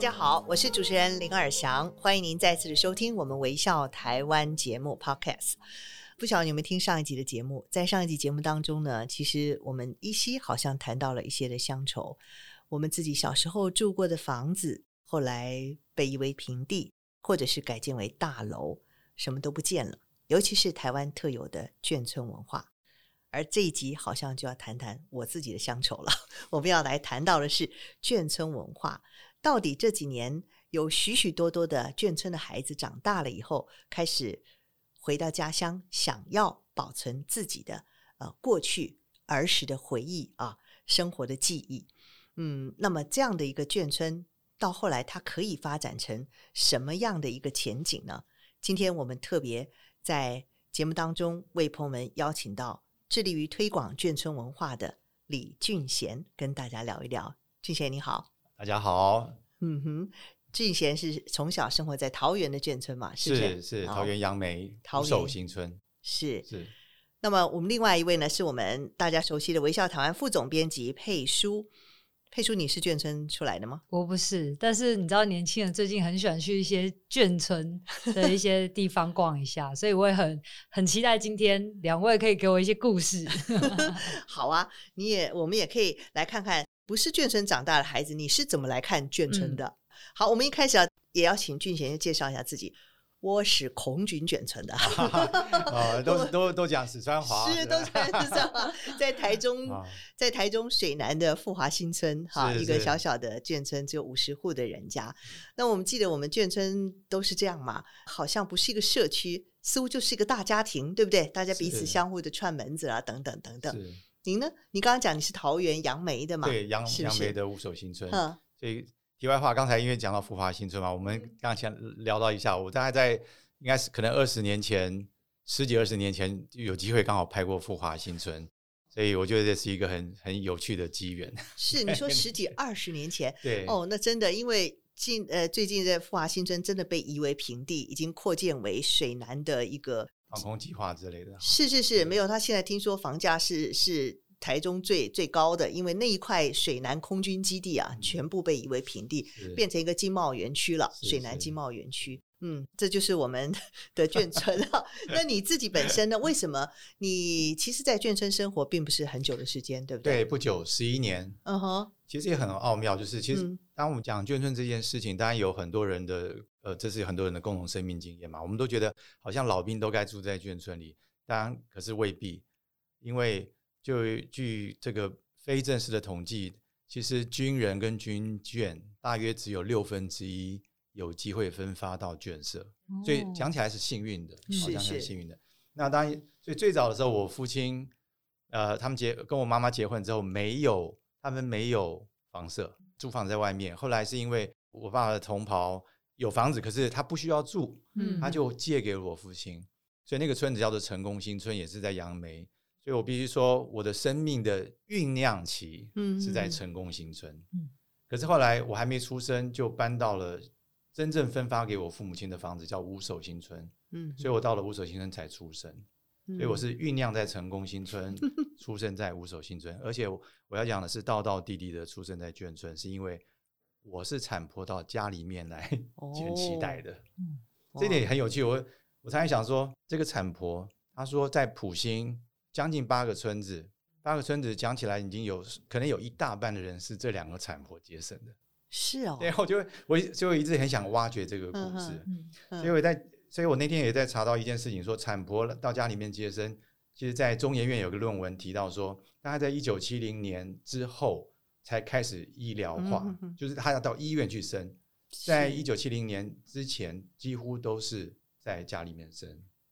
大家好，我是主持人林尔祥，欢迎您再次的收听我们微笑台湾节目 Podcast。不晓得你有没有听上一集的节目？在上一集节目当中呢，其实我们依稀好像谈到了一些的乡愁，我们自己小时候住过的房子，后来被夷为平地，或者是改建为大楼，什么都不见了。尤其是台湾特有的眷村文化。而这一集好像就要谈谈我自己的乡愁了。我们要来谈到的是眷村文化。到底这几年有许许多多的眷村的孩子长大了以后，开始回到家乡，想要保存自己的呃过去儿时的回忆啊，生活的记忆。嗯，那么这样的一个眷村，到后来它可以发展成什么样的一个前景呢？今天我们特别在节目当中为朋友们邀请到致力于推广眷村文化的李俊贤，跟大家聊一聊。俊贤你好。大家好，嗯哼，俊贤是从小生活在桃园的眷村嘛？是是，是桃园杨梅桃寿新村，是是。那么我们另外一位呢，是我们大家熟悉的微笑台湾副总编辑佩书。佩书，你是眷村出来的吗？我不是，但是你知道，年轻人最近很喜欢去一些眷村的一些地方逛一下，所以我也很很期待今天两位可以给我一些故事。好啊，你也我们也可以来看看。不是眷村长大的孩子，你是怎么来看眷村的？嗯、好，我们一开始啊也要请俊贤介绍一下自己。我是空军眷村的，哦、都都都讲四川话，是都讲四川话，在台中，在台中水南的富华新村，哈，一个小小的眷村，只有五十户的人家。那我们记得我们眷村都是这样嘛，好像不是一个社区，似乎就是一个大家庭，对不对？大家彼此相互的串门子啊，等等等等。您呢？你刚刚讲你是桃园杨梅的嘛？对，杨杨梅的五所新村。嗯，所以题外话，刚才因为讲到富华新村嘛，我们刚刚先聊到一下，我大概在应该是可能二十年前，十几二十年前就有机会刚好拍过富华新村，所以我觉得这是一个很很有趣的机缘。是你说十几 二十年前？对哦，那真的，因为近呃最近在富华新村真的被夷为平地，已经扩建为水南的一个。航空计划之类的，是是是，没有。他现在听说房价是是台中最最高的，因为那一块水南空军基地啊，全部被夷为平地，变成一个经贸园区了。水南经贸园区，嗯，这就是我们 的眷村了。那你自己本身呢？为什么 你其实，在眷村生活并不是很久的时间，对不对？对，不久，十一年。嗯哼，其实也很奥妙，就是其实当我们讲眷村这件事情，当然有很多人的。呃，这是很多人的共同生命经验嘛。我们都觉得好像老兵都该住在眷村里，当然可是未必，因为就据这个非正式的统计，其实军人跟军眷大约只有六分之一有机会分发到眷舍，哦、所以讲起来是幸运的，好像是幸运的。那当然，所以最早的时候，我父亲呃，他们结跟我妈妈结婚之后，没有他们没有房舍，租房在外面。后来是因为我爸爸的同袍。有房子，可是他不需要住，嗯，他就借给了我父亲，所以那个村子叫做成功新村，也是在杨梅。所以我必须说，我的生命的酝酿期是在成功新村。嗯，可是后来我还没出生，就搬到了真正分发给我父母亲的房子，叫五手新村。嗯，所以我到了五手新村才出生。所以我是酝酿在成功新村，出生在五手新村。而且我要讲的是，道道地地的出生在眷村，是因为。我是产婆到家里面来捡脐带的，这点也很有趣。我我常常想说，这个产婆，她说在普兴将近八个村子，八个村子讲起来已经有可能有一大半的人是这两个产婆接生的。是哦，对，我就我就一直很想挖掘这个故事，所以我在，所以我那天也在查到一件事情，说产婆到家里面接生，其实，在中研院有个论文提到说，大概在一九七零年之后。才开始医疗化，嗯、哼哼就是他要到医院去生。在一九七零年之前，几乎都是在家里面生。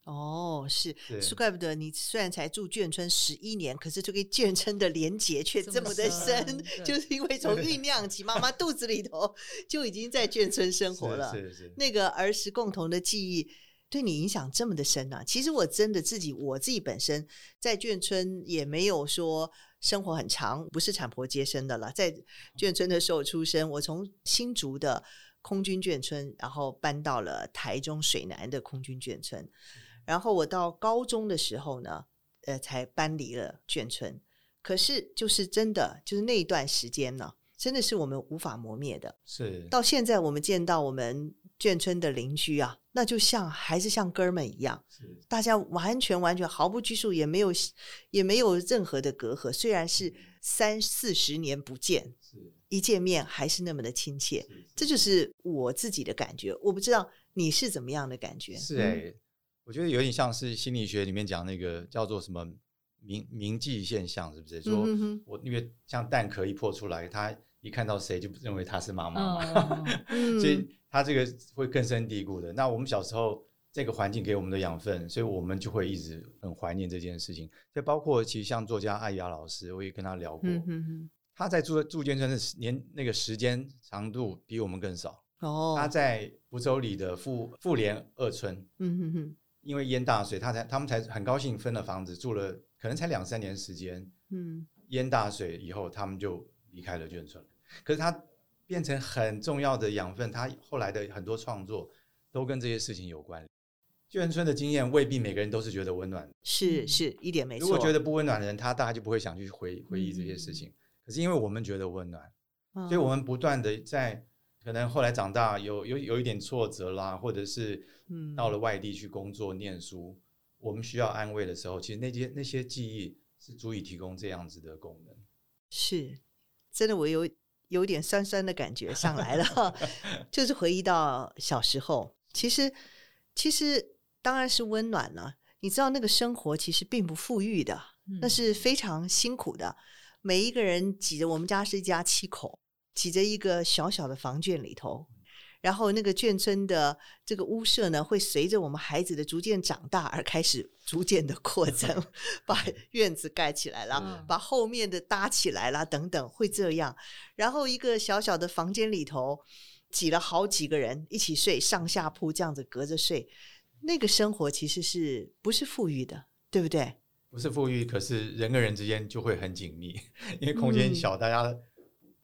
哦，是，是怪不得你虽然才住眷村十一年，可是这个眷村的连结却这么的深，就是因为 从酝酿起，妈妈肚子里头就已经在眷村生活了。是是，是，那个儿时共同的记忆，对你影响这么的深啊！其实我真的自己，我自己本身在眷村也没有说生活很长，不是产婆接生的了，在眷村的时候出生，我从新竹的空军眷村，然后搬到了台中水南的空军眷村。然后我到高中的时候呢，呃，才搬离了眷村。可是，就是真的，就是那一段时间呢，真的是我们无法磨灭的。是到现在，我们见到我们眷村的邻居啊，那就像还是像哥们一样，是大家完全完全毫不拘束，也没有也没有任何的隔阂。虽然是三四十年不见，是一见面还是那么的亲切。这就是我自己的感觉。我不知道你是怎么样的感觉？是哎。嗯我觉得有点像是心理学里面讲那个叫做什么铭铭记现象，是不是？说我因为像蛋壳一破出来，他一看到谁就认为他是妈妈嘛，所以他这个会根深蒂固的。那我们小时候这个环境给我们的养分，所以我们就会一直很怀念这件事情。就包括其实像作家艾雅老师，我也跟他聊过，他在住住建村的年那个时间长度比我们更少。哦，他在福州里的富富联二村。嗯哼哼。因为淹大水，他才他们才很高兴分了房子住了，可能才两三年时间。嗯，淹大水以后，他们就离开了眷村。可是他变成很重要的养分，他后来的很多创作都跟这些事情有关。眷村的经验未必每个人都是觉得温暖，是是一点没错。如果觉得不温暖的人，他大概就不会想去回回忆这些事情。嗯、可是因为我们觉得温暖，所以我们不断的在。可能后来长大有有有一点挫折啦，或者是到了外地去工作念书，嗯、我们需要安慰的时候，其实那些那些记忆是足以提供这样子的功能。是，真的，我有有点酸酸的感觉上来了，就是回忆到小时候。其实其实当然是温暖了。你知道那个生活其实并不富裕的，嗯、那是非常辛苦的。每一个人挤着，我们家是一家七口。挤在一个小小的房间里头，然后那个眷村的这个屋舍呢，会随着我们孩子的逐渐长大而开始逐渐的扩 增，把院子盖起来了，把后面的搭起来了，等等，会这样。然后一个小小的房间里头挤了好几个人一起睡，上下铺这样子隔着睡，那个生活其实是不是富裕的，对不对？不是富裕，可是人跟人之间就会很紧密，因为空间小，大家。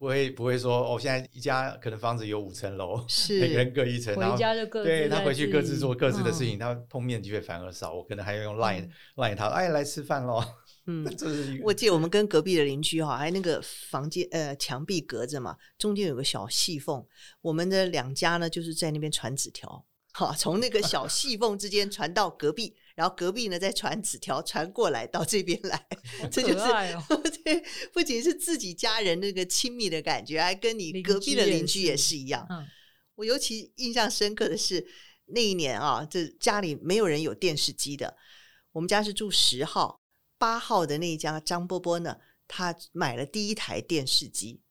不会不会说哦，现在一家可能房子有五层楼，是每个人各一层，然后对他回去各自做各自的事情，嗯、他碰面机会反而少。我可能还要用 Line、嗯、Line 他，哎，来吃饭喽。嗯，这是。我记得我们跟隔壁的邻居哈，还那个房间呃墙壁隔着嘛，中间有个小细缝，我们的两家呢就是在那边传纸条，好，从那个小细缝之间传到隔壁。然后隔壁呢，再传纸条传过来到这边来，哦、这就是 对，不仅是自己家人那个亲密的感觉，还跟你隔壁的邻居也是一样。嗯、我尤其印象深刻的是那一年啊，这家里没有人有电视机的，我们家是住十号、八号的那一家张波波呢，他买了第一台电视机，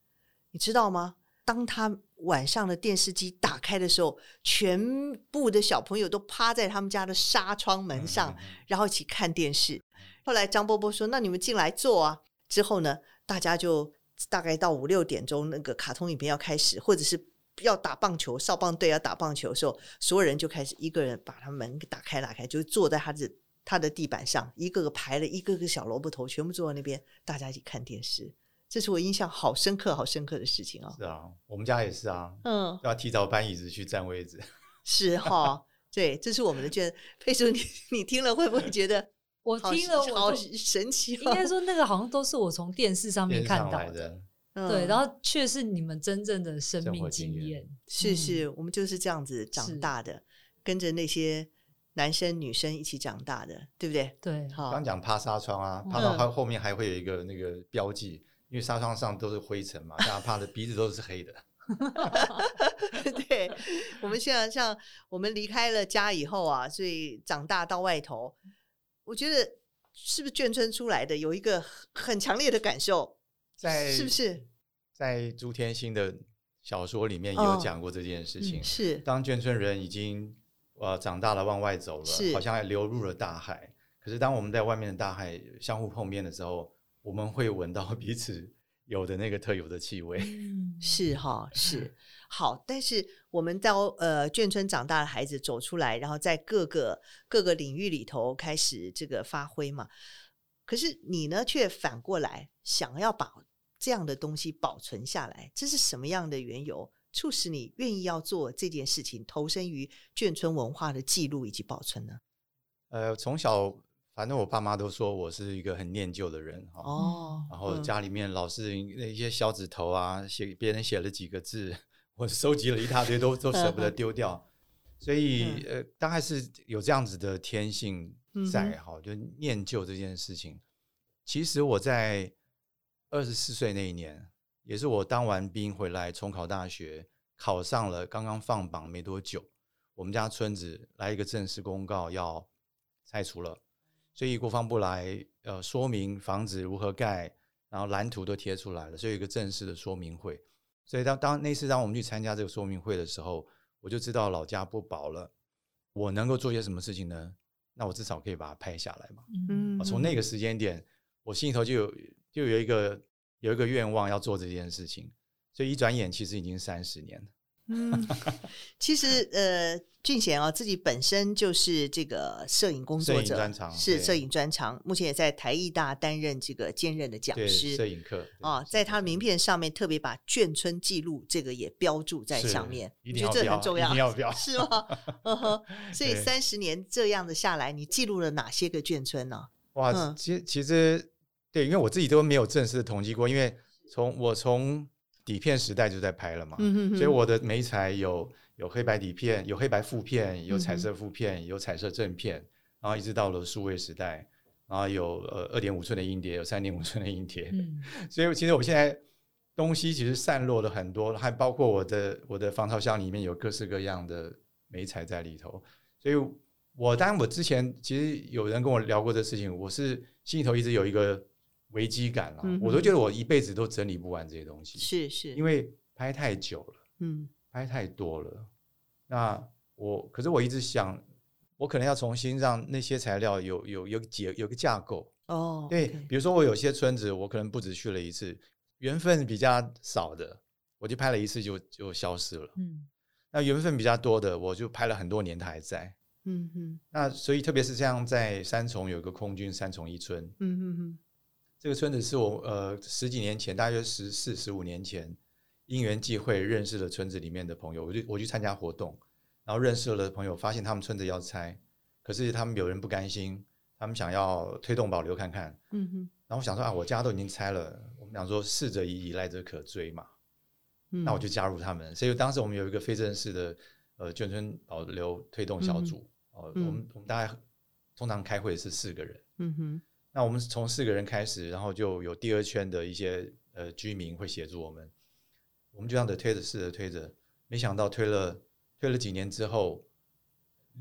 你知道吗？当他晚上的电视机打开的时候，全部的小朋友都趴在他们家的纱窗门上，然后一起看电视。后来张波波说：“那你们进来坐啊。”之后呢，大家就大概到五六点钟，那个卡通影片要开始，或者是要打棒球，少棒队要打棒球的时候，所有人就开始一个人把他门打开打开，就坐在他的他的地板上，一个个排了一个个小萝卜头，全部坐在那边，大家一起看电视。这是我印象好深刻、好深刻的事情哦。是啊，我们家也是啊。嗯，要提早搬椅子去占位置。是哈、哦，对，这是我们的卷。佩叔，你你听了会不会觉得？我听了，我好神奇、哦。应该说，那个好像都是我从电视上面看到的。对，然后却是你们真正的生命经验。嗯、是是，我们就是这样子长大的，跟着那些男生女生一起长大的，对不对？对。好，刚讲趴纱窗啊，趴到它后面还会有一个那个标记。因为纱窗上都是灰尘嘛，大家怕的鼻子都是黑的。对，我们现在像我们离开了家以后啊，所以长大到外头，我觉得是不是眷村出来的有一个很强烈的感受，在是不是？在朱天心的小说里面也有讲过这件事情。哦嗯、是当眷村人已经呃长大了往外走了，好像还流入了大海。可是当我们在外面的大海相互碰面的时候，我们会闻到彼此 有的那个特有的气味。是哈，是 好。但是我们到呃眷村长大的孩子走出来，然后在各个各个领域里头开始这个发挥嘛。可是你呢，却反过来想要把这样的东西保存下来，这是什么样的缘由，促使你愿意要做这件事情，投身于眷村文化的记录以及保存呢？呃，从小反正我爸妈都说我是一个很念旧的人哦，然后家里面老是那一些小纸头啊，写别人写了几个字，我收集了一大堆，都都舍不得丢掉，所以呃，大概是有这样子的天性。在哈，就念旧这件事情，其实我在二十四岁那一年，也是我当完兵回来重考大学，考上了，刚刚放榜没多久，我们家村子来一个正式公告要拆除了，所以国防部来呃说明房子如何盖，然后蓝图都贴出来了，所以有一个正式的说明会。所以当当那次当我们去参加这个说明会的时候，我就知道老家不保了，我能够做些什么事情呢？那我至少可以把它拍下来嘛。嗯，从那个时间点，我心里头就有就有一个有一个愿望要做这件事情，所以一转眼其实已经三十年了。嗯，其实呃，俊贤啊，自己本身就是这个摄影工作者，是摄影专长，目前也在台艺大担任这个兼任的讲师，摄影课啊，在他的名片上面特别把眷村记录这个也标注在上面，我觉得这很重要，要 是吗？嗯哼，所以三十年这样的下来，你记录了哪些个眷村呢？哇，其其实对，因为我自己都没有正式的统计过，因为从我从。底片时代就在拍了嘛，嗯、哼哼，所以我的媒材有有黑白底片，有黑白负片，有彩色负片，嗯、有彩色正片，然后一直到了数位时代，然后有呃二点五寸的硬碟，有三点五寸的硬碟，嗯、所以其实我现在东西其实散落了很多，还包括我的我的防潮箱里面有各式各样的媒材在里头，所以我当然我之前其实有人跟我聊过这事情，我是心里头一直有一个。危机感了，嗯、我都觉得我一辈子都整理不完这些东西，是是，因为拍太久了，嗯，拍太多了。那我可是我一直想，我可能要重新让那些材料有有有结有个架构哦。对，okay 比如说我有些村子，我可能不止去了一次，缘分比较少的，我就拍了一次就就消失了。嗯，那缘分比较多的，我就拍了很多年，它还在。嗯哼，那所以特别是像在三重有个空军三重一村，嗯哼哼。这个村子是我呃十几年前，大约十四十五年前，因缘际会认识了村子里面的朋友，我就我去参加活动，然后认识了朋友，发现他们村子要拆，可是他们有人不甘心，他们想要推动保留看看，嗯哼，然后我想说啊，我家都已经拆了，我们想说逝者已矣，来者可追嘛，嗯，那我就加入他们，所以当时我们有一个非正式的呃眷村保留推动小组，哦，我们我们大概通常开会是四个人，嗯哼。那我们从四个人开始，然后就有第二圈的一些呃居民会协助我们，我们就这样的推着试着推着，没想到推了推了几年之后，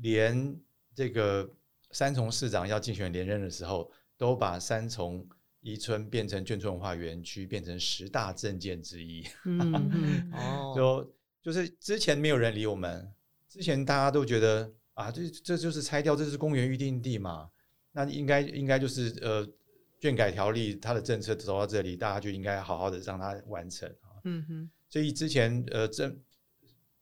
连这个三重市长要竞选连任的时候，都把三重一村变成眷村文化园区，变成十大政见之一。嗯 哦，就就是之前没有人理我们，之前大家都觉得啊，这这就是拆掉，这是公园预定地嘛。那应该应该就是呃，卷改条例它的政策走到这里，大家就应该好好的让它完成啊。嗯哼。所以之前呃政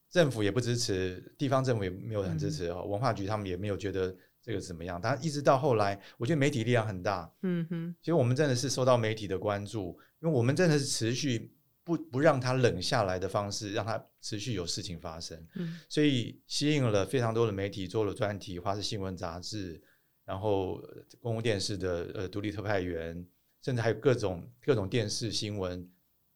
政府也不支持，地方政府也没有很支持哦。嗯、文化局他们也没有觉得这个怎么样。但一直到后来，我觉得媒体力量很大。嗯哼。其实我们真的是受到媒体的关注，因为我们真的是持续不不让它冷下来的方式，让它持续有事情发生。嗯。所以吸引了非常多的媒体做了专题，或是新闻杂志。然后公共电视的呃独立特派员，甚至还有各种各种电视新闻，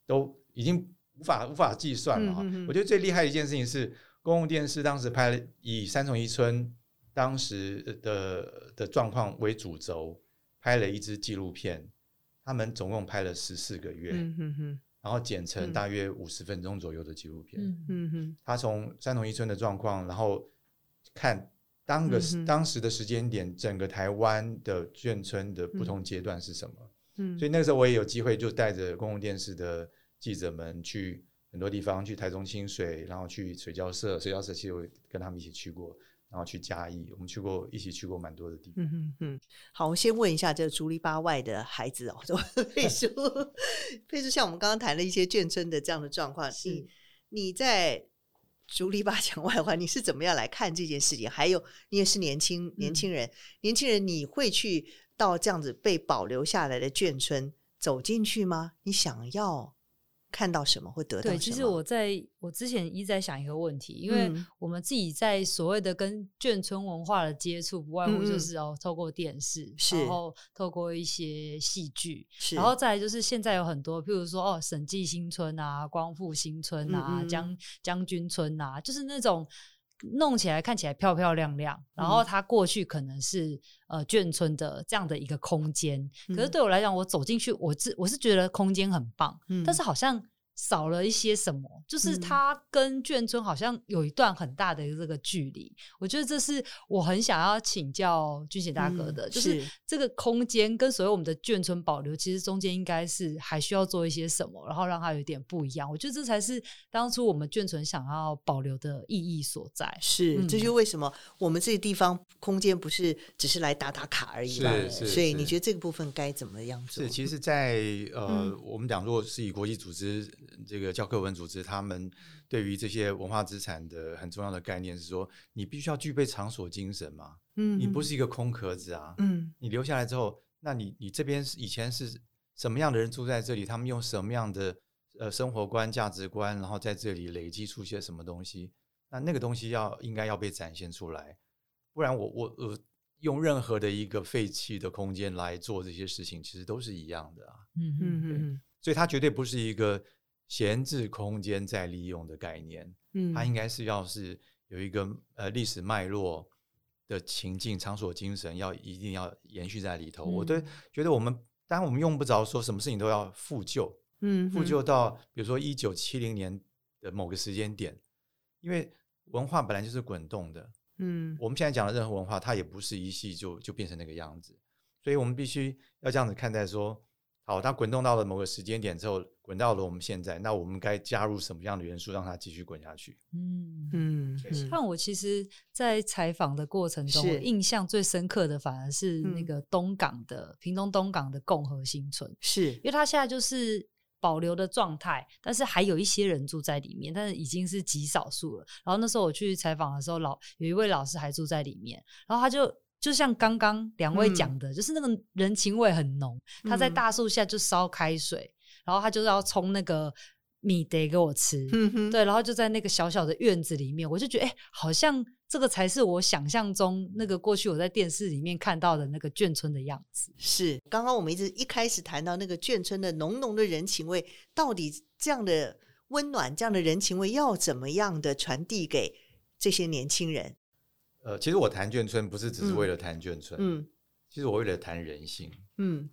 都已经无法无法计算了我觉得最厉害的一件事情是，公共电视当时拍了以三重一村当时的的状况为主轴，拍了一支纪录片，他们总共拍了十四个月，嗯、哼哼然后剪成大约五十分钟左右的纪录片。嗯、哼哼他从三重一村的状况，然后看。当个当时的时间点，整个台湾的眷村的不同阶段是什么？嗯，所以那个时候我也有机会，就带着公共电视的记者们去很多地方，去台中清水，然后去水交社，水交社其实我跟他们一起去过，然然后去嘉义，我们去过一起去过蛮多的地方。嗯嗯嗯。好，我先问一下这个竹篱笆外的孩子哦，佩书，佩书，像我们刚刚谈了一些眷村的这样的状况，是你你在竹篱笆墙外的话，你是怎么样来看这件事情？还有，你也是年轻年轻人，嗯、年轻人你会去到这样子被保留下来的眷村走进去吗？你想要？看到什么会得到什么？对，其实我在我之前一直在想一个问题，因为我们自己在所谓的跟眷村文化的接触，不外乎就是哦，透过电视，然后透过一些戏剧，然后再来就是现在有很多，譬如说哦，审计新村啊，光复新村啊，将将军村啊，就是那种弄起来看起来漂漂亮亮，然后它过去可能是呃眷村的这样的一个空间，可是对我来讲，我走进去，我自我是觉得空间很棒，嗯，但是好像。少了一些什么，就是它跟眷村好像有一段很大的这个距离。嗯、我觉得这是我很想要请教军贤大哥的，嗯、是就是这个空间跟所有我们的眷村保留，其实中间应该是还需要做一些什么，然后让它有点不一样。我觉得这才是当初我们眷村想要保留的意义所在。是，嗯、这就是为什么我们这个地方空间不是只是来打打卡而已吧？是，所以你觉得这个部分该怎么样做？是，其实在，在呃，嗯、我们讲，如果是以国际组织。这个教科文组织，他们对于这些文化资产的很重要的概念是说，你必须要具备场所精神嘛，嗯，你不是一个空壳子啊，嗯，你留下来之后，那你你这边是以前是什么样的人住在这里？他们用什么样的呃生活观、价值观，然后在这里累积出些什么东西？那那个东西要应该要被展现出来，不然我我我用任何的一个废弃的空间来做这些事情，其实都是一样的啊，嗯嗯嗯，所以它绝对不是一个。闲置空间再利用的概念，嗯，它应该是要是有一个呃历史脉络的情境、场所精神，要一定要延续在里头。嗯、我对觉得我们当然我们用不着说什么事情都要复旧，嗯，复旧到比如说一九七零年的某个时间点，因为文化本来就是滚动的，嗯，我们现在讲的任何文化，它也不是一系就就变成那个样子，所以我们必须要这样子看待说。好，它滚动到了某个时间点之后，滚到了我们现在，那我们该加入什么样的元素，让它继续滚下去？嗯嗯。像我其实，在采访的过程中，我印象最深刻的反而是那个东港的、嗯、屏东东港的共和新村，是因为它现在就是保留的状态，但是还有一些人住在里面，但是已经是极少数了。然后那时候我去采访的时候，老有一位老师还住在里面，然后他就。就像刚刚两位讲的，嗯、就是那个人情味很浓。嗯、他在大树下就烧开水，然后他就是要冲那个米得给我吃。嗯、对，然后就在那个小小的院子里面，我就觉得，哎、欸，好像这个才是我想象中那个过去我在电视里面看到的那个眷村的样子。是，刚刚我们一直一开始谈到那个眷村的浓浓的人情味，到底这样的温暖、这样的人情味要怎么样的传递给这些年轻人？呃，其实我谈眷村不是只是为了谈眷村，嗯，嗯，其实我为了谈人性，嗯，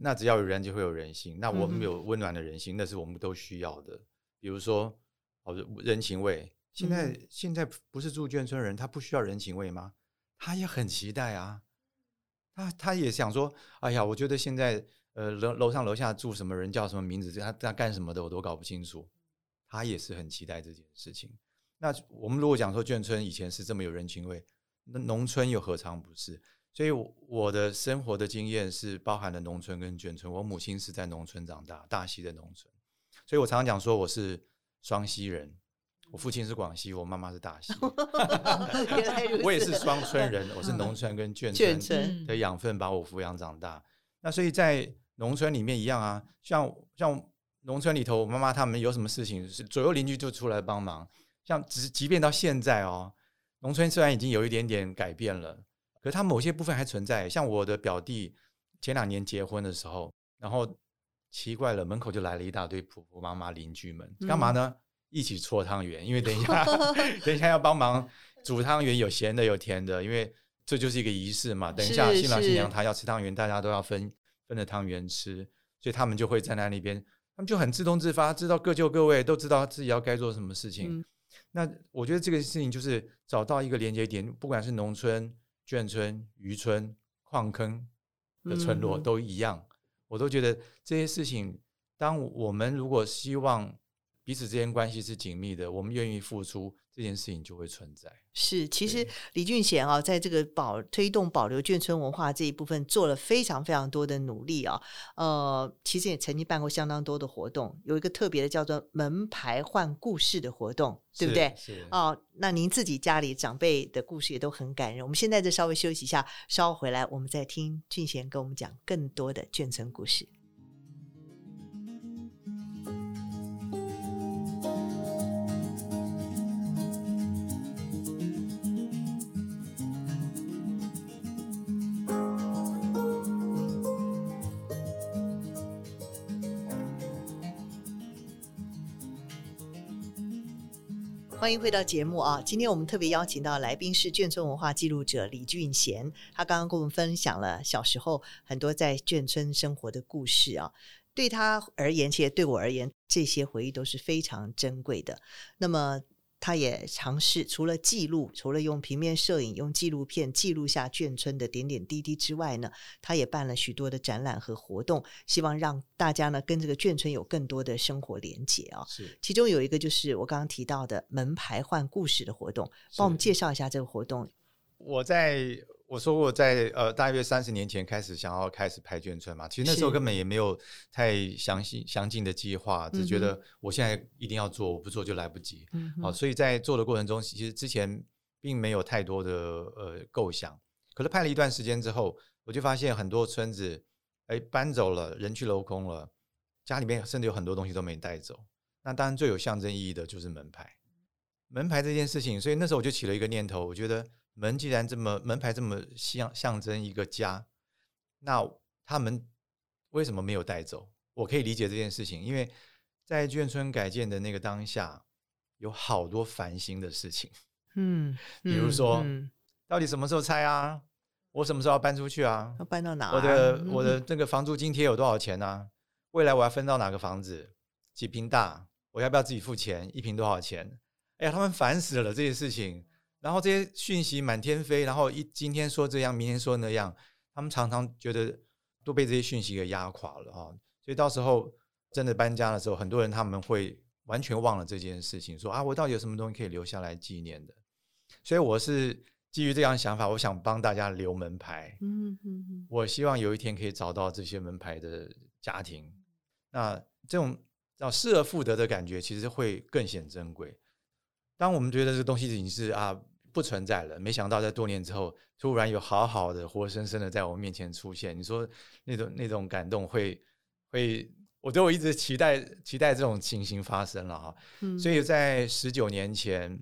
那只要有人就会有人性，那我们有温暖的人性，嗯、那是我们都需要的。比如说，好的人情味，现在、嗯、现在不是住眷村的人，他不需要人情味吗？他也很期待啊，他他也想说，哎呀，我觉得现在呃楼楼上楼下住什么人叫什么名字，他他干什么的我都搞不清楚，他也是很期待这件事情。那我们如果讲说眷村以前是这么有人情味，那农村又何尝不是？所以我的生活的经验是包含了农村跟眷村。我母亲是在农村长大，大溪的农村，所以我常常讲说我是双溪人。我父亲是广西，我妈妈是大溪。我也是双村人，我是农村跟眷村的养分把我抚养长大。那所以在农村里面一样啊，像像农村里头，我妈妈他们有什么事情，是左右邻居就出来帮忙。像即即便到现在哦，农村虽然已经有一点点改变了，可是它某些部分还存在。像我的表弟前两年结婚的时候，然后奇怪了，门口就来了一大堆婆婆妈妈邻居们，干嘛呢？嗯、一起搓汤圆，因为等一下 等一下要帮忙煮汤圆，有咸的有甜的，因为这就是一个仪式嘛。等一下新郎新娘他要吃汤圆，大家都要分分着汤圆吃，所以他们就会站在那边，他们就很自动自发，知道各就各位，都知道自己要该做什么事情。嗯那我觉得这个事情就是找到一个连接点，不管是农村、眷村、渔村、矿坑的村落都一样，我都觉得这些事情，当我们如果希望彼此之间关系是紧密的，我们愿意付出，这件事情就会存在。是，其实李俊贤啊，在这个保推动保留眷村文化这一部分做了非常非常多的努力啊。呃，其实也曾经办过相当多的活动，有一个特别的叫做“门牌换故事”的活动，对不对？是。哦，那您自己家里长辈的故事也都很感人。我们现在就稍微休息一下，稍后回来我们再听俊贤跟我们讲更多的眷村故事。欢迎回到节目啊！今天我们特别邀请到来宾是眷村文化记录者李俊贤，他刚刚跟我们分享了小时候很多在眷村生活的故事啊。对他而言，其实对我而言，这些回忆都是非常珍贵的。那么。他也尝试除了记录，除了用平面摄影、用纪录片记录下眷村的点点滴滴之外呢，他也办了许多的展览和活动，希望让大家呢跟这个眷村有更多的生活连结啊。是，其中有一个就是我刚刚提到的门牌换故事的活动，帮我们介绍一下这个活动。我在。我说过，在呃大约三十年前开始想要开始拍眷村嘛，其实那时候根本也没有太详细详尽的计划，只觉得我现在一定要做，我不做就来不及。嗯，好，所以在做的过程中，其实之前并没有太多的呃构想。可是拍了一段时间之后，我就发现很多村子哎搬走了，人去楼空了，家里面甚至有很多东西都没带走。那当然最有象征意义的就是门牌，门牌这件事情，所以那时候我就起了一个念头，我觉得。门既然这么门牌这么象象征一个家，那他们为什么没有带走？我可以理解这件事情，因为在眷村改建的那个当下，有好多烦心的事情。嗯，比如说，嗯、到底什么时候拆啊？我什么时候要搬出去啊？要搬到哪？我的 我的那个房租津贴有多少钱呢、啊？未来我要分到哪个房子？几平大？我要不要自己付钱？一平多少钱？哎呀，他们烦死了这些事情。然后这些讯息满天飞，然后一今天说这样，明天说那样，他们常常觉得都被这些讯息给压垮了啊！所以到时候真的搬家的时候，很多人他们会完全忘了这件事情，说啊，我到底有什么东西可以留下来纪念的？所以我是基于这样想法，我想帮大家留门牌。嗯嗯嗯，我希望有一天可以找到这些门牌的家庭，那这种叫失而复得的感觉，其实会更显珍贵。当我们觉得这个东西已经是啊不存在了，没想到在多年之后，突然有好好的、活生生的在我面前出现，你说那种那种感动会会，我都一直期待期待这种情形发生了哈。嗯，所以在十九年前，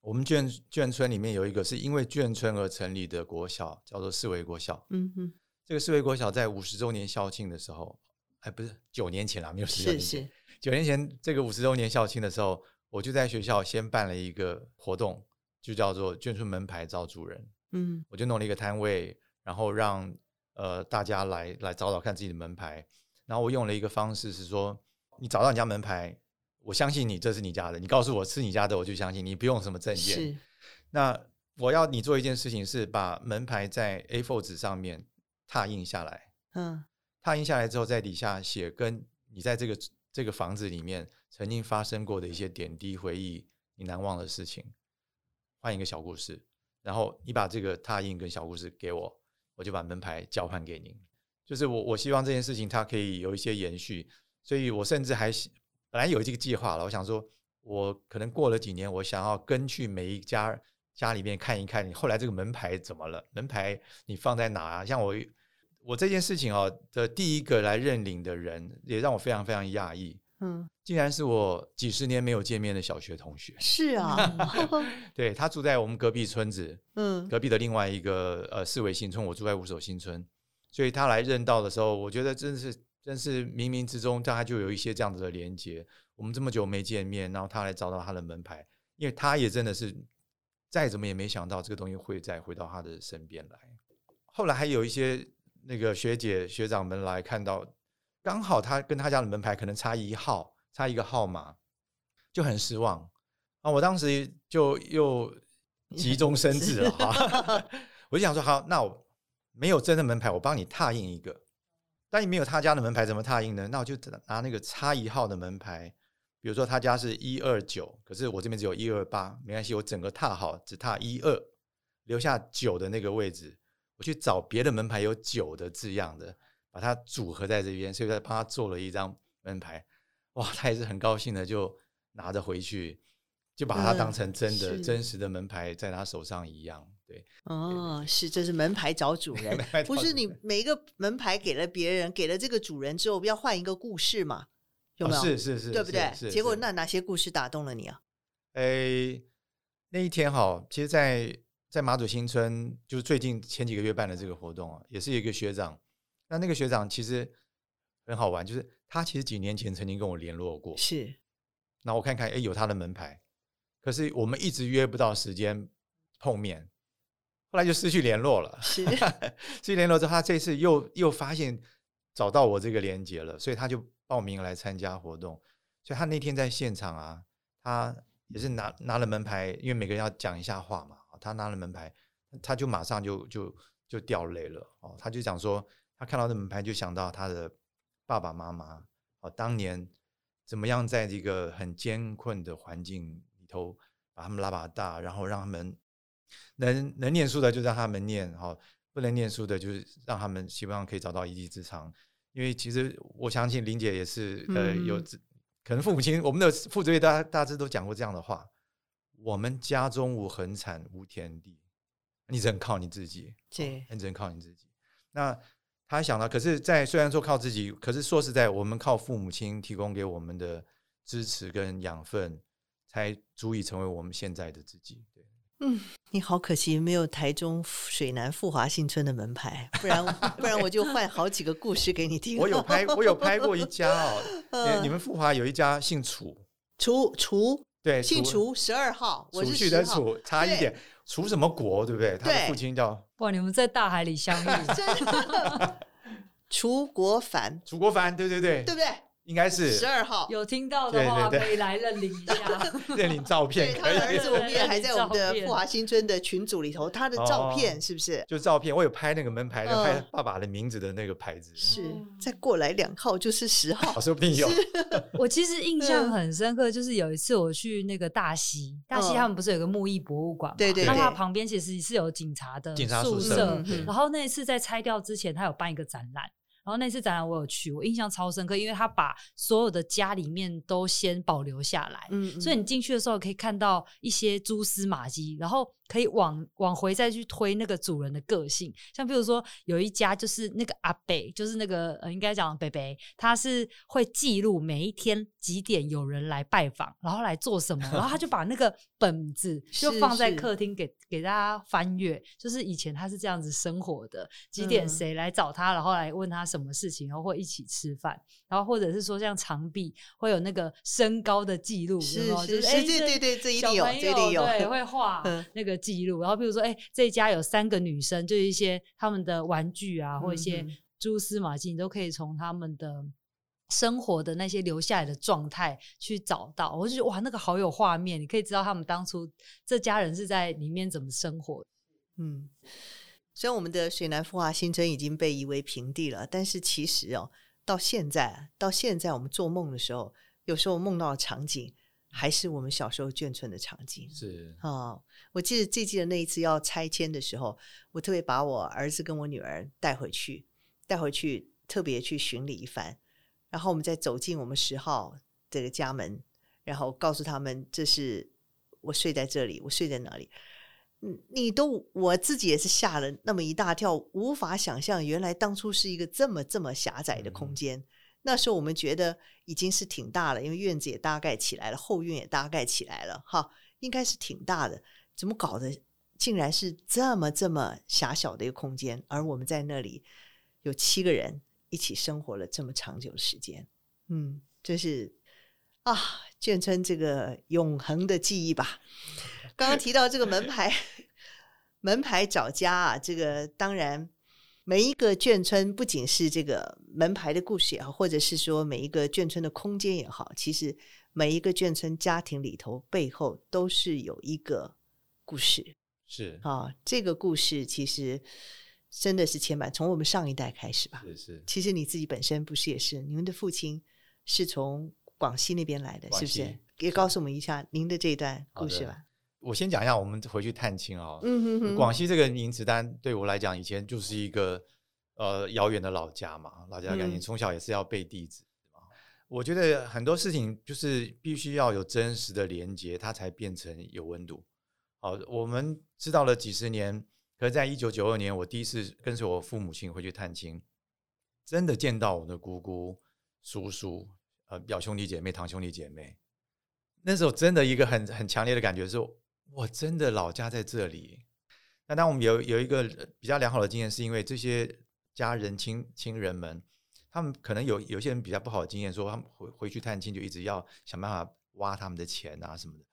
我们眷眷村里面有一个是因为眷村而成立的国小，叫做四维国小。嗯哼，这个四维国小在五十周年校庆的时候，哎，不是九年前了，没有十九年前，九年前这个五十周年校庆的时候。我就在学校先办了一个活动，就叫做眷村门牌找主人。嗯，我就弄了一个摊位，然后让呃大家来来找找看自己的门牌。然后我用了一个方式是说，你找到你家门牌，我相信你这是你家的。你告诉我是你家的，我就相信你，不用什么证件。是。那我要你做一件事情，是把门牌在 A4 纸上面拓印下来。嗯。拓印下来之后，在底下写跟你在这个这个房子里面。曾经发生过的一些点滴回忆，你难忘的事情，换一个小故事，然后你把这个拓印跟小故事给我，我就把门牌交换给您。就是我我希望这件事情它可以有一些延续，所以我甚至还本来有这个计划了，我想说，我可能过了几年，我想要跟去每一家家里面看一看，你后来这个门牌怎么了？门牌你放在哪啊？像我我这件事情哦的第一个来认领的人，也让我非常非常讶异。嗯，竟然是我几十年没有见面的小学同学。是啊，对，他住在我们隔壁村子，嗯，隔壁的另外一个呃四维新村，我住在五所新村，所以他来认道的时候，我觉得真是真是冥冥之中，大概就有一些这样子的连接。我们这么久没见面，然后他来找到他的门牌，因为他也真的是再怎么也没想到这个东西会再回到他的身边来。后来还有一些那个学姐学长们来看到。刚好他跟他家的门牌可能差一号，差一个号码，就很失望啊！我当时就又急中生智了 哈，我就想说好，那我没有真的门牌，我帮你拓印一个。但你没有他家的门牌，怎么拓印呢？那我就拿那个差一号的门牌，比如说他家是一二九，可是我这边只有一二八，没关系，我整个踏好，只踏一二，留下九的那个位置，我去找别的门牌有九的字样的，把它组合在这边，所以他帮他做了一张门牌。哇，他也是很高兴的，就拿着回去，就把它当成真的、嗯、真实的门牌在他手上一样。对，哦，是，这是门牌找主人，不是你每一个门牌给了别人，给了这个主人之后，不要换一个故事嘛？有没有？哦、是是是，对不对？结果那哪些故事打动了你啊？诶，那一天哈，其实在，在在马祖新村，就是最近前几个月办的这个活动啊，也是一个学长。那那个学长其实很好玩，就是他其实几年前曾经跟我联络过，是。那我看看，诶，有他的门牌，可是我们一直约不到时间碰面。后来就失去联络了，是 失去联络之后，他这次又又发现找到我这个连接了，所以他就报名来参加活动。所以他那天在现场啊，他也是拿拿了门牌，因为每个人要讲一下话嘛。他拿了门牌，他就马上就就就掉泪了。哦，他就讲说，他看到这门牌就想到他的爸爸妈妈哦，当年怎么样在这个很艰困的环境里头把他们拉把大，然后让他们。能能念书的就让他们念，好，不能念书的，就是让他们希望可以找到一技之长。因为其实我相信玲姐也是，呃，有可能父母亲，我们的父执辈大大致都讲过这样的话：我们家中无恒产无田地，你只能靠你自己，对，你只能靠你自己。那他想到，可是，在虽然说靠自己，可是说实在，我们靠父母亲提供给我们的支持跟养分，才足以成为我们现在的自己。对。嗯，你好可惜没有台中水南富华新村的门牌，不然 不然我就换好几个故事给你听。我有拍，我有拍过一家哦，嗯、你们富华有一家姓楚，楚楚对，姓楚十二号，我是十号，楚差一点，楚什么国对不对？他的父亲叫哇，你们在大海里相遇，真的，楚国凡，楚国凡，对对对，对不对？应该是十二号，有听到的话可以来认领一下，认领照片。他的儿子我们也还在我们的 富华新村的群组里头，他的照片是不是？就照片，我有拍那个门牌的，拍爸爸的名字的那个牌子。是，再过来两号就是十号，说不定有。我其实印象很深刻，就是有一次我去那个大溪，大溪他们不是有个木艺博物馆吗？对对，那它旁边其实是有警察的宿舍，然后那一次在拆掉之前，他有办一个展览。然后那次展览我有去，我印象超深刻，因为他把所有的家里面都先保留下来，嗯，嗯，所以你进去的时候可以看到一些蛛丝马迹，然后。可以往往回再去推那个主人的个性，像比如说有一家就是那个阿北，就是那个呃应该讲北北，他是会记录每一天几点有人来拜访，然后来做什么，然后他就把那个本子 就放在客厅给给大家翻阅，就是以前他是这样子生活的，几点谁来找他，然后来问他什么事情，然后会一起吃饭，然后或者是说像长臂会有那个身高的记录，是是是，对对对，这一定有，这一定有，对，会画那个。记录，然后比如说，哎，这一家有三个女生，就是一些他们的玩具啊，或一些蛛丝马迹，你都可以从他们的生活的那些留下来的状态去找到。我就觉得哇，那个好有画面，你可以知道他们当初这家人是在里面怎么生活。嗯，虽然我们的水南富华新村已经被夷为平地了，但是其实哦，到现在，到现在我们做梦的时候，有时候梦到的场景。还是我们小时候眷村的场景是啊、哦，我记得最记得那一次要拆迁的时候，我特别把我儿子跟我女儿带回去，带回去特别去巡礼一番，然后我们再走进我们十号这个家门，然后告诉他们这是我睡在这里，我睡在哪里。嗯，你都我自己也是吓了那么一大跳，无法想象原来当初是一个这么这么狭窄的空间。嗯那时候我们觉得已经是挺大了，因为院子也大概起来了，后院也大概起来了，哈，应该是挺大的。怎么搞的？竟然是这么这么狭小的一个空间，而我们在那里有七个人一起生活了这么长久的时间。嗯，这是啊，眷村这个永恒的记忆吧。刚刚提到这个门牌，门牌找家啊，这个当然。每一个眷村，不仅是这个门牌的故事也好，或者是说每一个眷村的空间也好，其实每一个眷村家庭里头背后都是有一个故事。是啊，这个故事其实真的是牵绊，从我们上一代开始吧。是是。其实你自己本身不是也是？你们的父亲是从广西那边来的，是不是？也告诉我们一下您的这一段故事吧。我先讲一下，我们回去探亲啊。嗯哼哼。广西这个名词单对我来讲，以前就是一个呃遥远的老家嘛，老家感情从小也是要背地址。我觉得很多事情就是必须要有真实的连接，它才变成有温度。好，我们知道了几十年，可是在一九九二年，我第一次跟随我父母亲回去探亲，真的见到我的姑姑、叔叔、呃表兄弟姐妹、堂兄弟姐妹，那时候真的一个很很强烈的感觉是，我真的老家在这里。那当我们有有一个比较良好的经验，是因为这些家人亲亲人们。他们可能有有些人比较不好的经验，说他们回回去探亲就一直要想办法挖他们的钱啊什么的。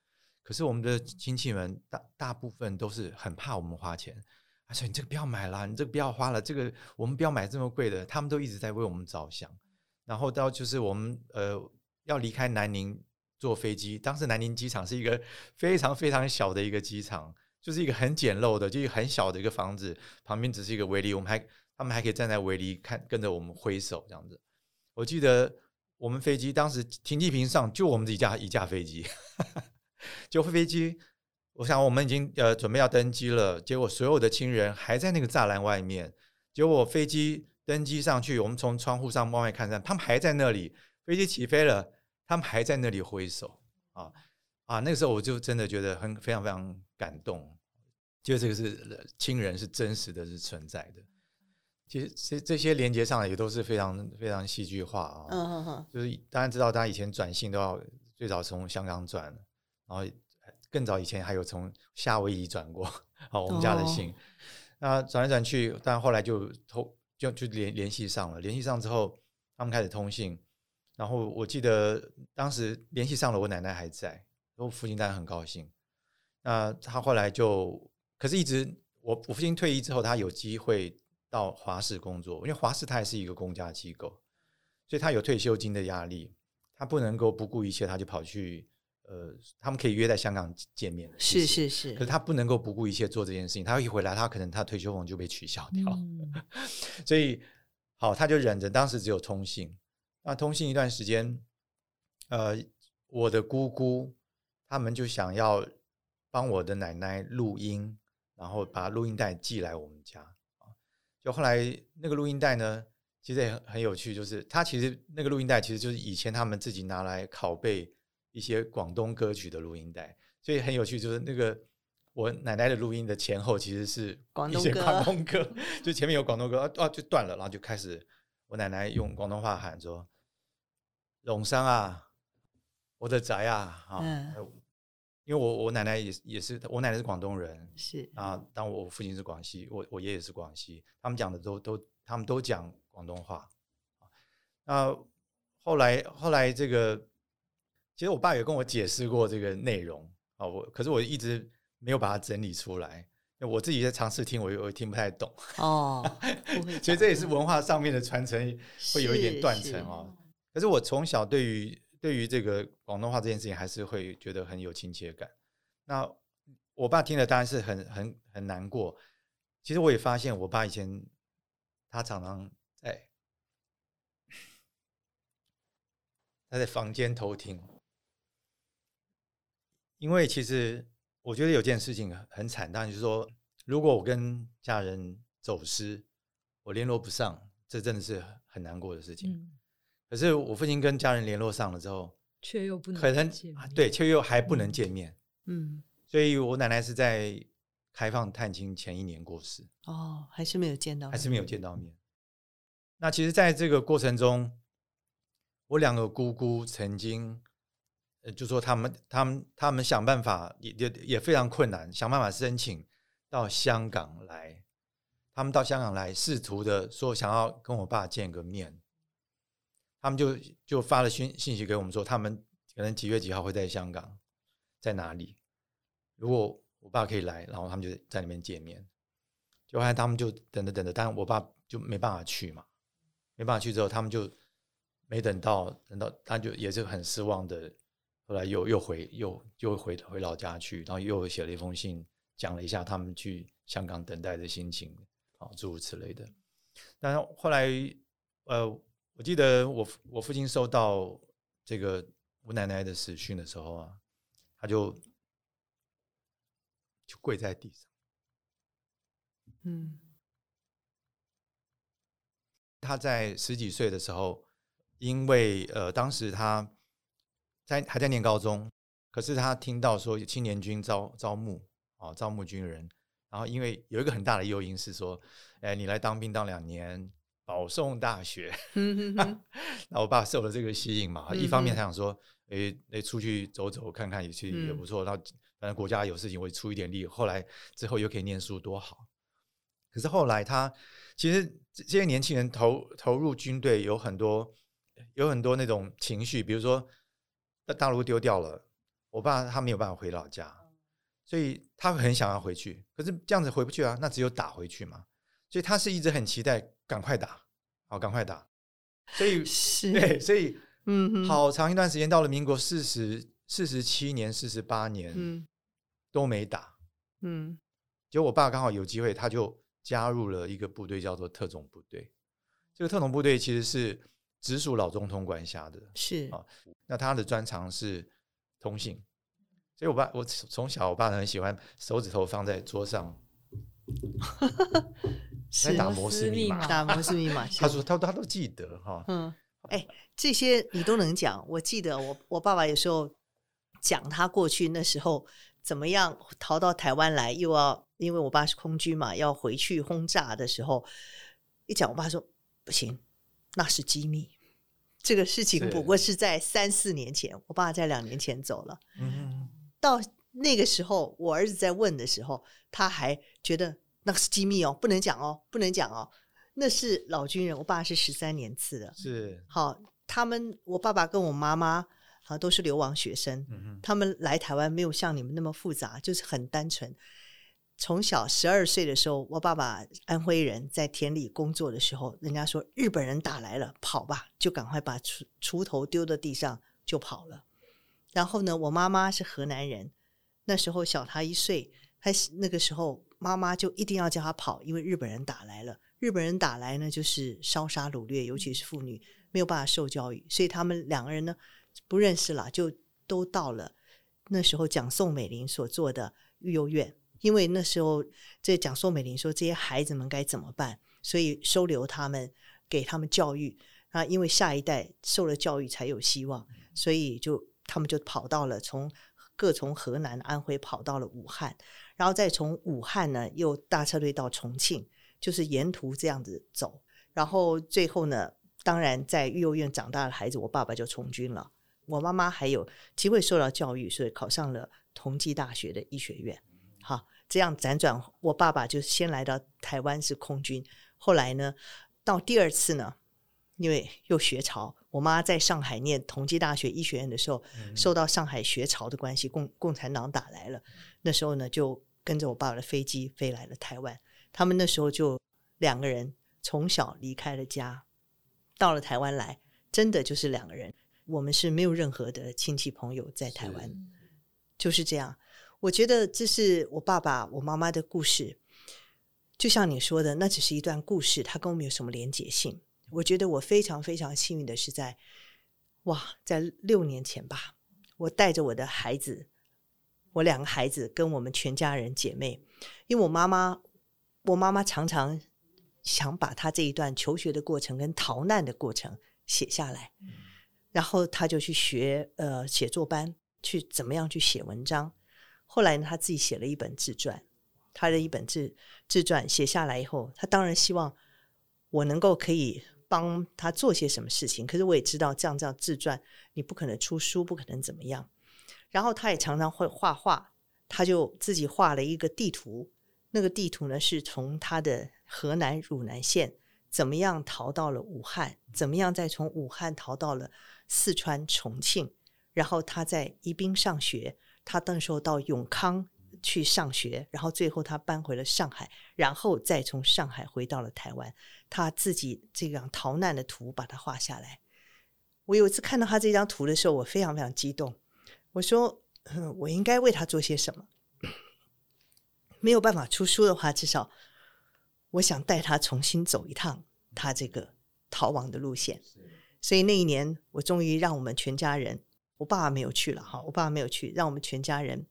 可是我们的亲戚们大大部分都是很怕我们花钱，他说你这个不要买了，你这个不要花了，这个我们不要买这么贵的。他们都一直在为我们着想。然后到就是我们呃要离开南宁坐飞机，当时南宁机场是一个 非常非常小的一个机场，就是一个很简陋的，就一个很小的一个房子，旁边只是一个围篱，我们还。他们还可以站在围篱看，跟着我们挥手这样子。我记得我们飞机当时停机坪上就我们这一架一架飞机，就飞机。我想我们已经呃准备要登机了，结果所有的亲人还在那个栅栏外面。结果飞机登机上去，我们从窗户上往外看看，他们还在那里。飞机起飞了，他们还在那里挥手啊啊！那个时候我就真的觉得很非常非常感动，就这个是亲人是真实的是存在的。其实这这些连接上也都是非常非常戏剧化啊，嗯嗯嗯，就是大家知道，大家以前转信都要最早从香港转，然后更早以前还有从夏威夷转过，好，我们家的信，那转来转去，但后来就通就就联联系上了，联系上之后，他们开始通信，然后我记得当时联系上了，我奶奶还在，我父亲当然很高兴，那他后来就，可是一直我我父亲退役之后，他有机会。到华视工作，因为华视它也是一个公家机构，所以他有退休金的压力，他不能够不顾一切，他就跑去呃，他们可以约在香港见面，是是是，可是他不能够不顾一切做这件事情，他一回来，他可能他退休俸就被取消掉，嗯、所以好，他就忍着，当时只有通信，那通信一段时间，呃，我的姑姑他们就想要帮我的奶奶录音，然后把录音带寄来我们家。就后来那个录音带呢，其实也很很有趣，就是它其实那个录音带其实就是以前他们自己拿来拷贝一些广东歌曲的录音带，所以很有趣，就是那个我奶奶的录音的前后其实是一些广东歌，就前面有广东歌，啊就断了，然后就开始我奶奶用广东话喊说：“龙山啊，我的宅啊，啊。嗯”因为我我奶奶也是也是我奶奶是广东人，是啊，但我父亲是广西，我我爷爷是广西，他们讲的都都他们都讲广东话。那后来后来这个，其实我爸有跟我解释过这个内容啊，我可是我一直没有把它整理出来，我自己在尝试听，我我也听不太懂哦。所以这也是文化上面的传承会有一点断层哦。可是我从小对于。对于这个广东话这件事情，还是会觉得很有亲切感。那我爸听了当然是很很很难过。其实我也发现，我爸以前他常常在他在房间偷听，因为其实我觉得有件事情很惨，当然就是说，如果我跟家人走失，我联络不上，这真的是很难过的事情。嗯可是我父亲跟家人联络上了之后，却又不能可能对，却又还不能见面。嗯，所以我奶奶是在开放探亲前一年过世。哦，还是没有见到，还是没有见到面。那其实，在这个过程中，我两个姑姑曾经，呃，就说他们，他们，他们想办法也也也非常困难，想办法申请到香港来。他们到香港来，试图的说想要跟我爸见个面。他们就就发了讯信息给我们说，他们可能几月几号会在香港，在哪里？如果我爸可以来，然后他们就在那边见面。就后来他们就等着等着，但我爸就没办法去嘛，没办法去之后，他们就没等到，等到他就也是很失望的。后来又又回又又回回老家去，然后又写了一封信，讲了一下他们去香港等待的心情，啊，诸如此类的。但后来，呃。我记得我我父亲收到这个我奶奶的死讯的时候啊，他就就跪在地上。嗯，他在十几岁的时候，因为呃，当时他在还在念高中，可是他听到说青年军招招募啊，招募军人，然后因为有一个很大的诱因是说，哎，你来当兵当两年。保送大学，那我爸受了这个吸引嘛，一方面他想说，诶诶，出去走走看看也去也不错。那反正国家有事情，会出一点力。后来之后又可以念书，多好。可是后来他其实这些年轻人投投入军队有很多有很多那种情绪，比如说大陆丢掉了，我爸他没有办法回老家，所以他很想要回去。可是这样子回不去啊，那只有打回去嘛。所以他是一直很期待赶快打，好赶快打，所以 是对，所以嗯，好长一段时间，到了民国四十四十七年、四十八年，嗯，都没打，嗯，结果我爸刚好有机会，他就加入了一个部队，叫做特种部队。这个特种部队其实是直属老中通管辖的，是啊，那他的专长是通信，所以我爸我从小我爸很喜欢手指头放在桌上。在打摩斯密码，打摩斯密码。他说他他都记得哈。嗯，哎，这些你都能讲。我记得我我爸爸有时候讲他过去那时候怎么样逃到台湾来，又要因为我爸是空军嘛，要回去轰炸的时候，一讲我爸说不行，那是机密。这个事情不过是在三四年前，我爸在两年前走了。嗯，到那个时候，我儿子在问的时候，他还觉得。那是机密哦，不能讲哦，不能讲哦。那是老军人，我爸是十三年次的，是好。他们我爸爸跟我妈妈好都是流亡学生，嗯、他们来台湾没有像你们那么复杂，就是很单纯。从小十二岁的时候，我爸爸安徽人在田里工作的时候，人家说日本人打来了，跑吧，就赶快把锄锄头丢到地上就跑了。然后呢，我妈妈是河南人，那时候小他一岁，他那个时候。妈妈就一定要叫他跑，因为日本人打来了。日本人打来呢，就是烧杀掳掠，尤其是妇女没有办法受教育，所以他们两个人呢不认识了，就都到了那时候蒋宋美龄所做的育幼院。因为那时候这讲宋美龄说这些孩子们该怎么办，所以收留他们，给他们教育啊，因为下一代受了教育才有希望，所以就他们就跑到了从各从河南、安徽跑到了武汉。然后再从武汉呢，又大车队到重庆，就是沿途这样子走。然后最后呢，当然在育幼院长大的孩子，我爸爸就从军了。我妈妈还有机会受到教育，所以考上了同济大学的医学院。好，这样辗转，我爸爸就先来到台湾是空军，后来呢，到第二次呢，因为又学潮，我妈在上海念同济大学医学院的时候，受到上海学潮的关系，共共产党打来了，那时候呢就。跟着我爸爸的飞机飞来了台湾，他们那时候就两个人从小离开了家，到了台湾来，真的就是两个人。我们是没有任何的亲戚朋友在台湾，是就是这样。我觉得这是我爸爸、我妈妈的故事，就像你说的，那只是一段故事，它跟我们有什么连结性？我觉得我非常非常幸运的是在，哇，在六年前吧，我带着我的孩子。我两个孩子跟我们全家人姐妹，因为我妈妈，我妈妈常常想把她这一段求学的过程跟逃难的过程写下来，然后她就去学呃写作班，去怎么样去写文章。后来呢，他自己写了一本自传，他的一本自自传写下来以后，他当然希望我能够可以帮他做些什么事情。可是我也知道，这样这样自传，你不可能出书，不可能怎么样。然后他也常常会画画，他就自己画了一个地图。那个地图呢，是从他的河南汝南县怎么样逃到了武汉，怎么样再从武汉逃到了四川重庆。然后他在宜宾上学，他那时候到永康去上学，然后最后他搬回了上海，然后再从上海回到了台湾。他自己这样逃难的图把它画下来。我有一次看到他这张图的时候，我非常非常激动。我说，我应该为他做些什么？没有办法出书的话，至少我想带他重新走一趟他这个逃亡的路线。所以那一年，我终于让我们全家人我爸爸没有去了哈，我爸爸没有去，让我们全家人，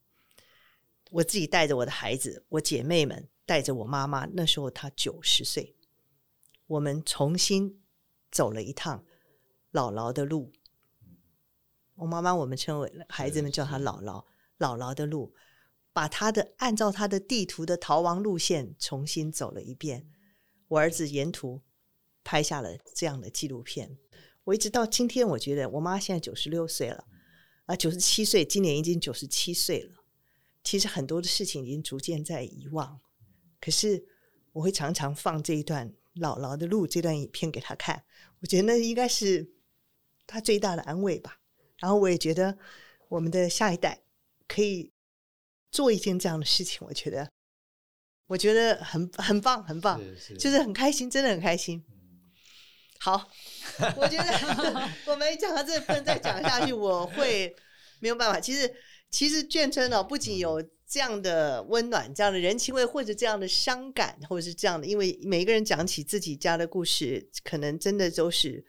我自己带着我的孩子，我姐妹们带着我妈妈，那时候她九十岁，我们重新走了一趟姥姥的路。我妈妈，我们称为孩子们叫她姥姥，姥姥的路，把她的按照她的地图的逃亡路线重新走了一遍。我儿子沿途拍下了这样的纪录片。我一直到今天，我觉得我妈现在九十六岁了。啊，九十七岁，今年已经九十七岁了。其实很多的事情已经逐渐在遗忘，可是我会常常放这一段姥姥的路这段影片给他看，我觉得那应该是他最大的安慰吧。然后我也觉得我们的下一代可以做一件这样的事情，我觉得我觉得很很棒，很棒，是是就是很开心，真的很开心。好，我觉得 我们讲到这不能再讲下去，我会没有办法。其实，其实眷村呢，不仅有这样的温暖、这样的人情味，或者这样的伤感，或者是这样的，因为每一个人讲起自己家的故事，可能真的都是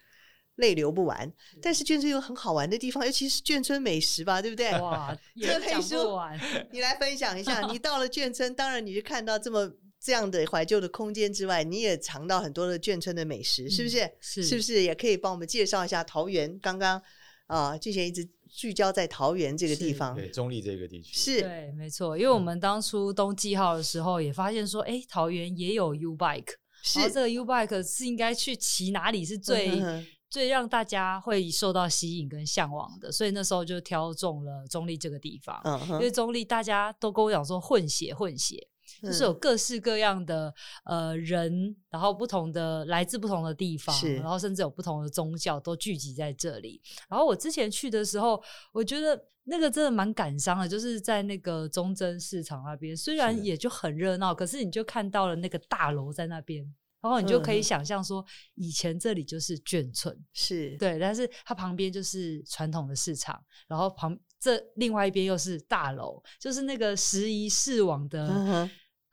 泪流不完。但是眷村有很好玩的地方，尤其是眷村美食吧，对不对？哇，也讲不完。你来分享一下，你到了眷村，当然你就看到这么。这样的怀旧的空间之外，你也尝到很多的眷村的美食，是不是？是，是不是也可以帮我们介绍一下桃园？刚刚啊，俊贤一直聚焦在桃园这个地方，对，中立这个地区是对，没错。因为我们当初冬季号的时候，也发现说，哎，桃园也有 U Bike，是这个 U Bike 是应该去骑哪里是最、嗯、最让大家会受到吸引跟向往的，所以那时候就挑中了中立这个地方，嗯、因为中立大家都跟我讲说混血混血。就是有各式各样的呃人，然后不同的来自不同的地方，然后甚至有不同的宗教都聚集在这里。然后我之前去的时候，我觉得那个真的蛮感伤的，就是在那个中贞市场那边，虽然也就很热闹，可是你就看到了那个大楼在那边，然后你就可以想象说，以前这里就是眷村，是。对，但是它旁边就是传统的市场，然后旁这另外一边又是大楼，就是那个时移世往的。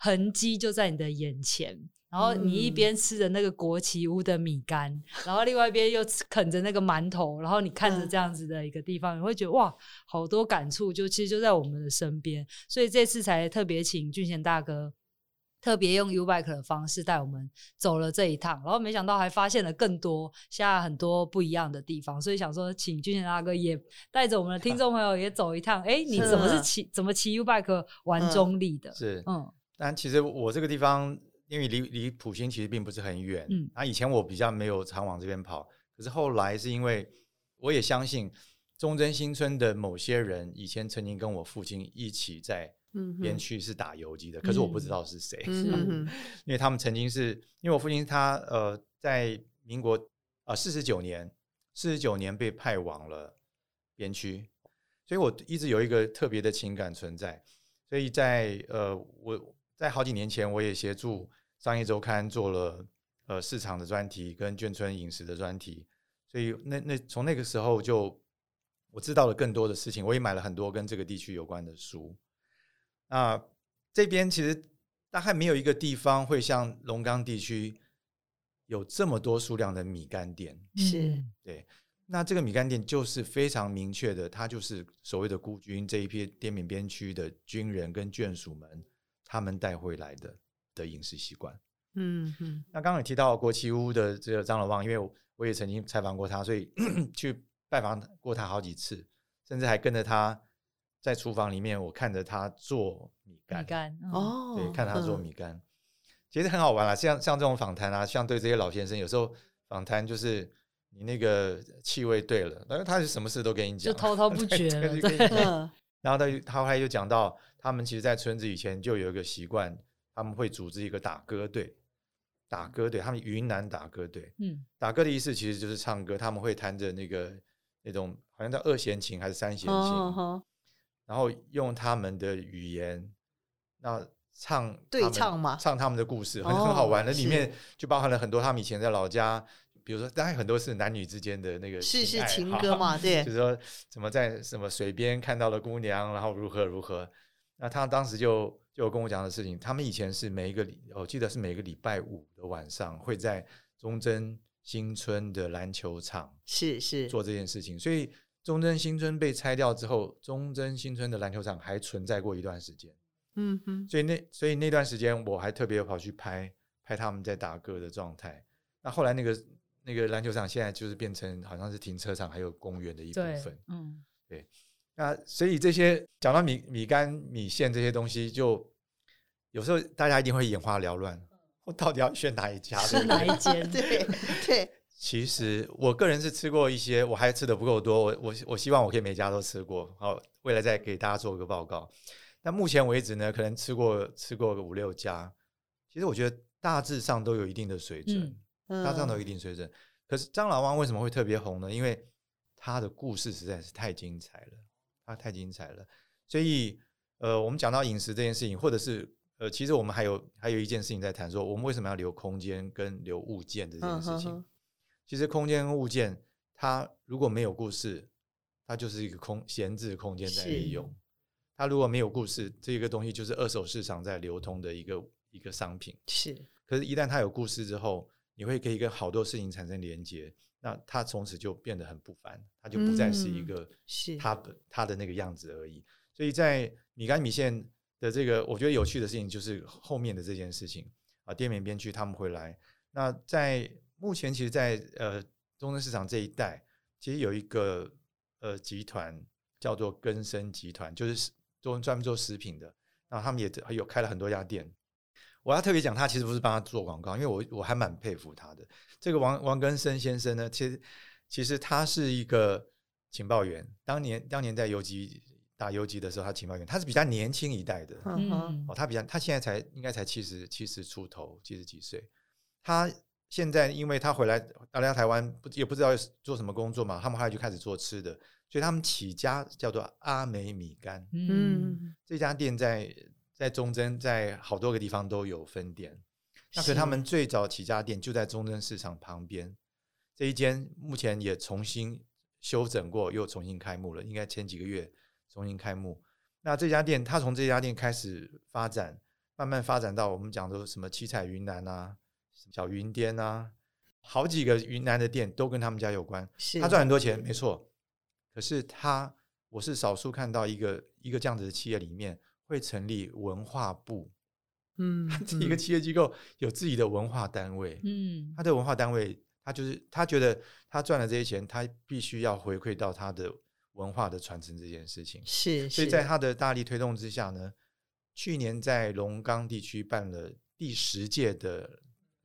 痕迹就在你的眼前，然后你一边吃着那个国旗屋的米干，嗯、然后另外一边又啃着那个馒头，然后你看着这样子的一个地方，嗯、你会觉得哇，好多感触，就其实就在我们的身边，所以这次才特别请俊贤大哥特别用 U Bike 的方式带我们走了这一趟，然后没想到还发现了更多现在很多不一样的地方，所以想说请俊贤大哥也带着我们的听众朋友也走一趟，哎，你怎么是骑怎么骑 U Bike 玩中立的？是嗯。但其实我这个地方，因为离离普星其实并不是很远，嗯，啊，以前我比较没有常往这边跑，可是后来是因为我也相信忠贞新村的某些人以前曾经跟我父亲一起在边区是打游击的，嗯、可是我不知道是谁，嗯、因为他们曾经是因为我父亲他呃在民国啊四十九年四十九年被派往了边区，所以我一直有一个特别的情感存在，所以在呃我。在好几年前，我也协助商业周刊做了呃市场的专题跟眷村饮食的专题，所以那那从那个时候就我知道了更多的事情，我也买了很多跟这个地区有关的书。那这边其实大概没有一个地方会像龙岗地区有这么多数量的米干店，是对。那这个米干店就是非常明确的，它就是所谓的孤军这一批滇缅边区的军人跟眷属们。他们带回来的的饮食习惯，嗯嗯。那刚刚也提到国旗屋的这个张老旺，因为我，我也曾经采访过他，所以 去拜访过他好几次，甚至还跟着他在厨房里面，我看着他做米干。米干哦，对，看他做米干，嗯、其实很好玩啦。像像这种访谈啊，像对这些老先生，有时候访谈就是你那个气味对了，但是他是什么事都跟你讲，就滔滔不 绝了。然后他他后来又讲到。他们其实，在村子以前就有一个习惯，他们会组织一个打歌队，打歌队，他们云南打歌队，嗯，打歌的意思其实就是唱歌，他们会弹着那个那种好像叫二弦琴还是三弦琴，哦哦、然后用他们的语言，那唱对唱嘛，唱他们的故事，很很好玩。那、哦、里面就包含了很多他们以前在老家，比如说，当然很多是男女之间的那个是是情歌嘛，对，就是说怎么在什么水边看到了姑娘，然后如何如何。那他当时就就跟我讲的事情，他们以前是每一个礼，我记得是每个礼拜五的晚上会在忠贞新村的篮球场是是做这件事情，所以忠贞新村被拆掉之后，忠贞新村的篮球场还存在过一段时间。嗯哼，所以那所以那段时间我还特别跑去拍拍他们在打歌的状态。那后来那个那个篮球场现在就是变成好像是停车场还有公园的一部分。嗯，对。那所以这些讲到米米干米线这些东西，就有时候大家一定会眼花缭乱，我到底要选哪一家？是哪一间？对对。其实我个人是吃过一些，我还吃的不够多。我我我希望我可以每家都吃过，好，未来再给大家做一个报告。那目前为止呢，可能吃过吃过个五六家。其实我觉得大致上都有一定的水准，嗯、大致上都有一定水准。可是张老汪为什么会特别红呢？因为他的故事实在是太精彩了，他太精彩了。所以呃，我们讲到饮食这件事情，或者是呃，其实我们还有还有一件事情在谈，说我们为什么要留空间跟留物件这件事情。嗯其实空间跟物件，它如果没有故事，它就是一个空闲置空间在利用。它如果没有故事，这个东西就是二手市场在流通的一个一个商品。是。可是，一旦它有故事之后，你会可以跟好多事情产生连接，那他从此就变得很不凡，他就不再是一个是它它的那个样子而已。所以在米干米线的这个，我觉得有趣的事情就是后面的这件事情啊，滇缅边区他们会来。那在目前其实在，在呃中正市场这一带，其实有一个呃集团叫做根生集团，就是专专门做食品的。然后他们也有开了很多家店。我要特别讲，他其实不是帮他做广告，因为我我还蛮佩服他的。这个王王根生先生呢，其实其实他是一个情报员，当年当年在游击打游击的时候，他情报员，他是比较年轻一代的。嗯哦，他比较他现在才应该才七十七十出头，七十几岁，他。现在，因为他回来，来到台湾，不也不知道做什么工作嘛，他们后来就开始做吃的，所以他们起家叫做阿美米干。嗯，这家店在在忠贞，在好多个地方都有分店。那可是他们最早起家店就在忠贞市场旁边，这一间目前也重新修整过，又重新开幕了，应该前几个月重新开幕。那这家店，他从这家店开始发展，慢慢发展到我们讲的什么七彩云南啊。小云店啊，好几个云南的店都跟他们家有关。是他赚很多钱，没错。可是他，我是少数看到一个一个这样子的企业里面会成立文化部。嗯，一个企业机构有自己的文化单位。嗯，他的文化单位，他就是他觉得他赚了这些钱，他必须要回馈到他的文化的传承这件事情。是，所以在他的大力推动之下呢，去年在龙岗地区办了第十届的。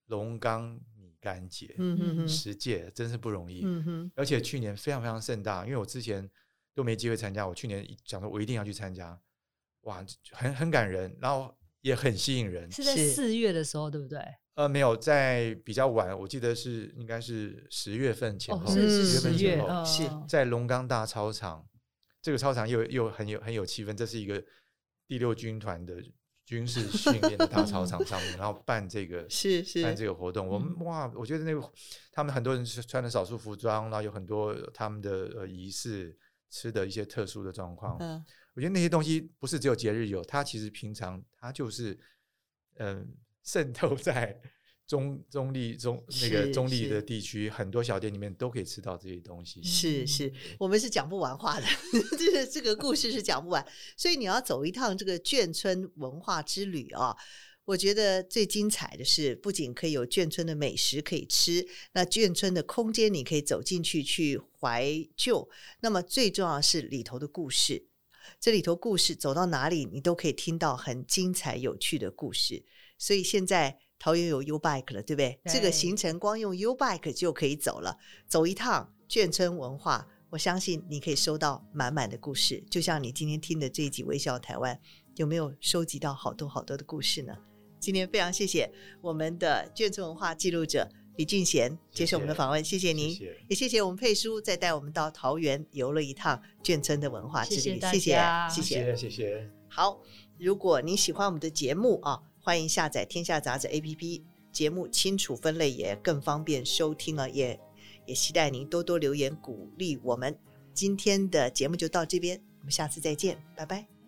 龙岗米干节，嗯哼哼，十届真是不容易，嗯哼，而且去年非常非常盛大，因为我之前都没机会参加，我去年想说我一定要去参加，哇，很很感人，然后也很吸引人。是在四月的时候，对不对？呃，没有，在比较晚，我记得是应该是十月份前后，哦、是十月份前后，哦、是在龙岗大操场，这个操场又又很有很有气氛，这是一个第六军团的。军事训练的大操场上面，然后办这个是是办这个活动，我们哇，我觉得那个他们很多人是穿的少数服装，然后有很多他们的呃仪式，吃的一些特殊的状况。嗯，我觉得那些东西不是只有节日有，它其实平常它就是嗯渗透在。中中立中那个中立的地区，很多小店里面都可以吃到这些东西。是是，我们是讲不完话的，这 个这个故事是讲不完。所以你要走一趟这个眷村文化之旅啊！我觉得最精彩的是，不仅可以有眷村的美食可以吃，那眷村的空间你可以走进去去怀旧。那么最重要是里头的故事，这里头故事走到哪里，你都可以听到很精彩有趣的故事。所以现在。桃园有 U Bike 了，对不对？对，这个行程光用 U Bike 就可以走了，走一趟眷村文化，我相信你可以收到满满的故事。就像你今天听的这一集《微笑台湾》，有没有收集到好多好多的故事呢？今天非常谢谢我们的眷村文化记录者李俊贤接受我们的访问，谢谢您，谢谢，也谢谢我们佩叔再带我们到桃园游了一趟眷村的文化之旅，谢谢，谢谢，谢谢，谢谢。好，如果您喜欢我们的节目啊。欢迎下载《天下杂志》APP，节目清楚分类也更方便收听了，也也期待您多多留言鼓励我们。今天的节目就到这边，我们下次再见，拜拜。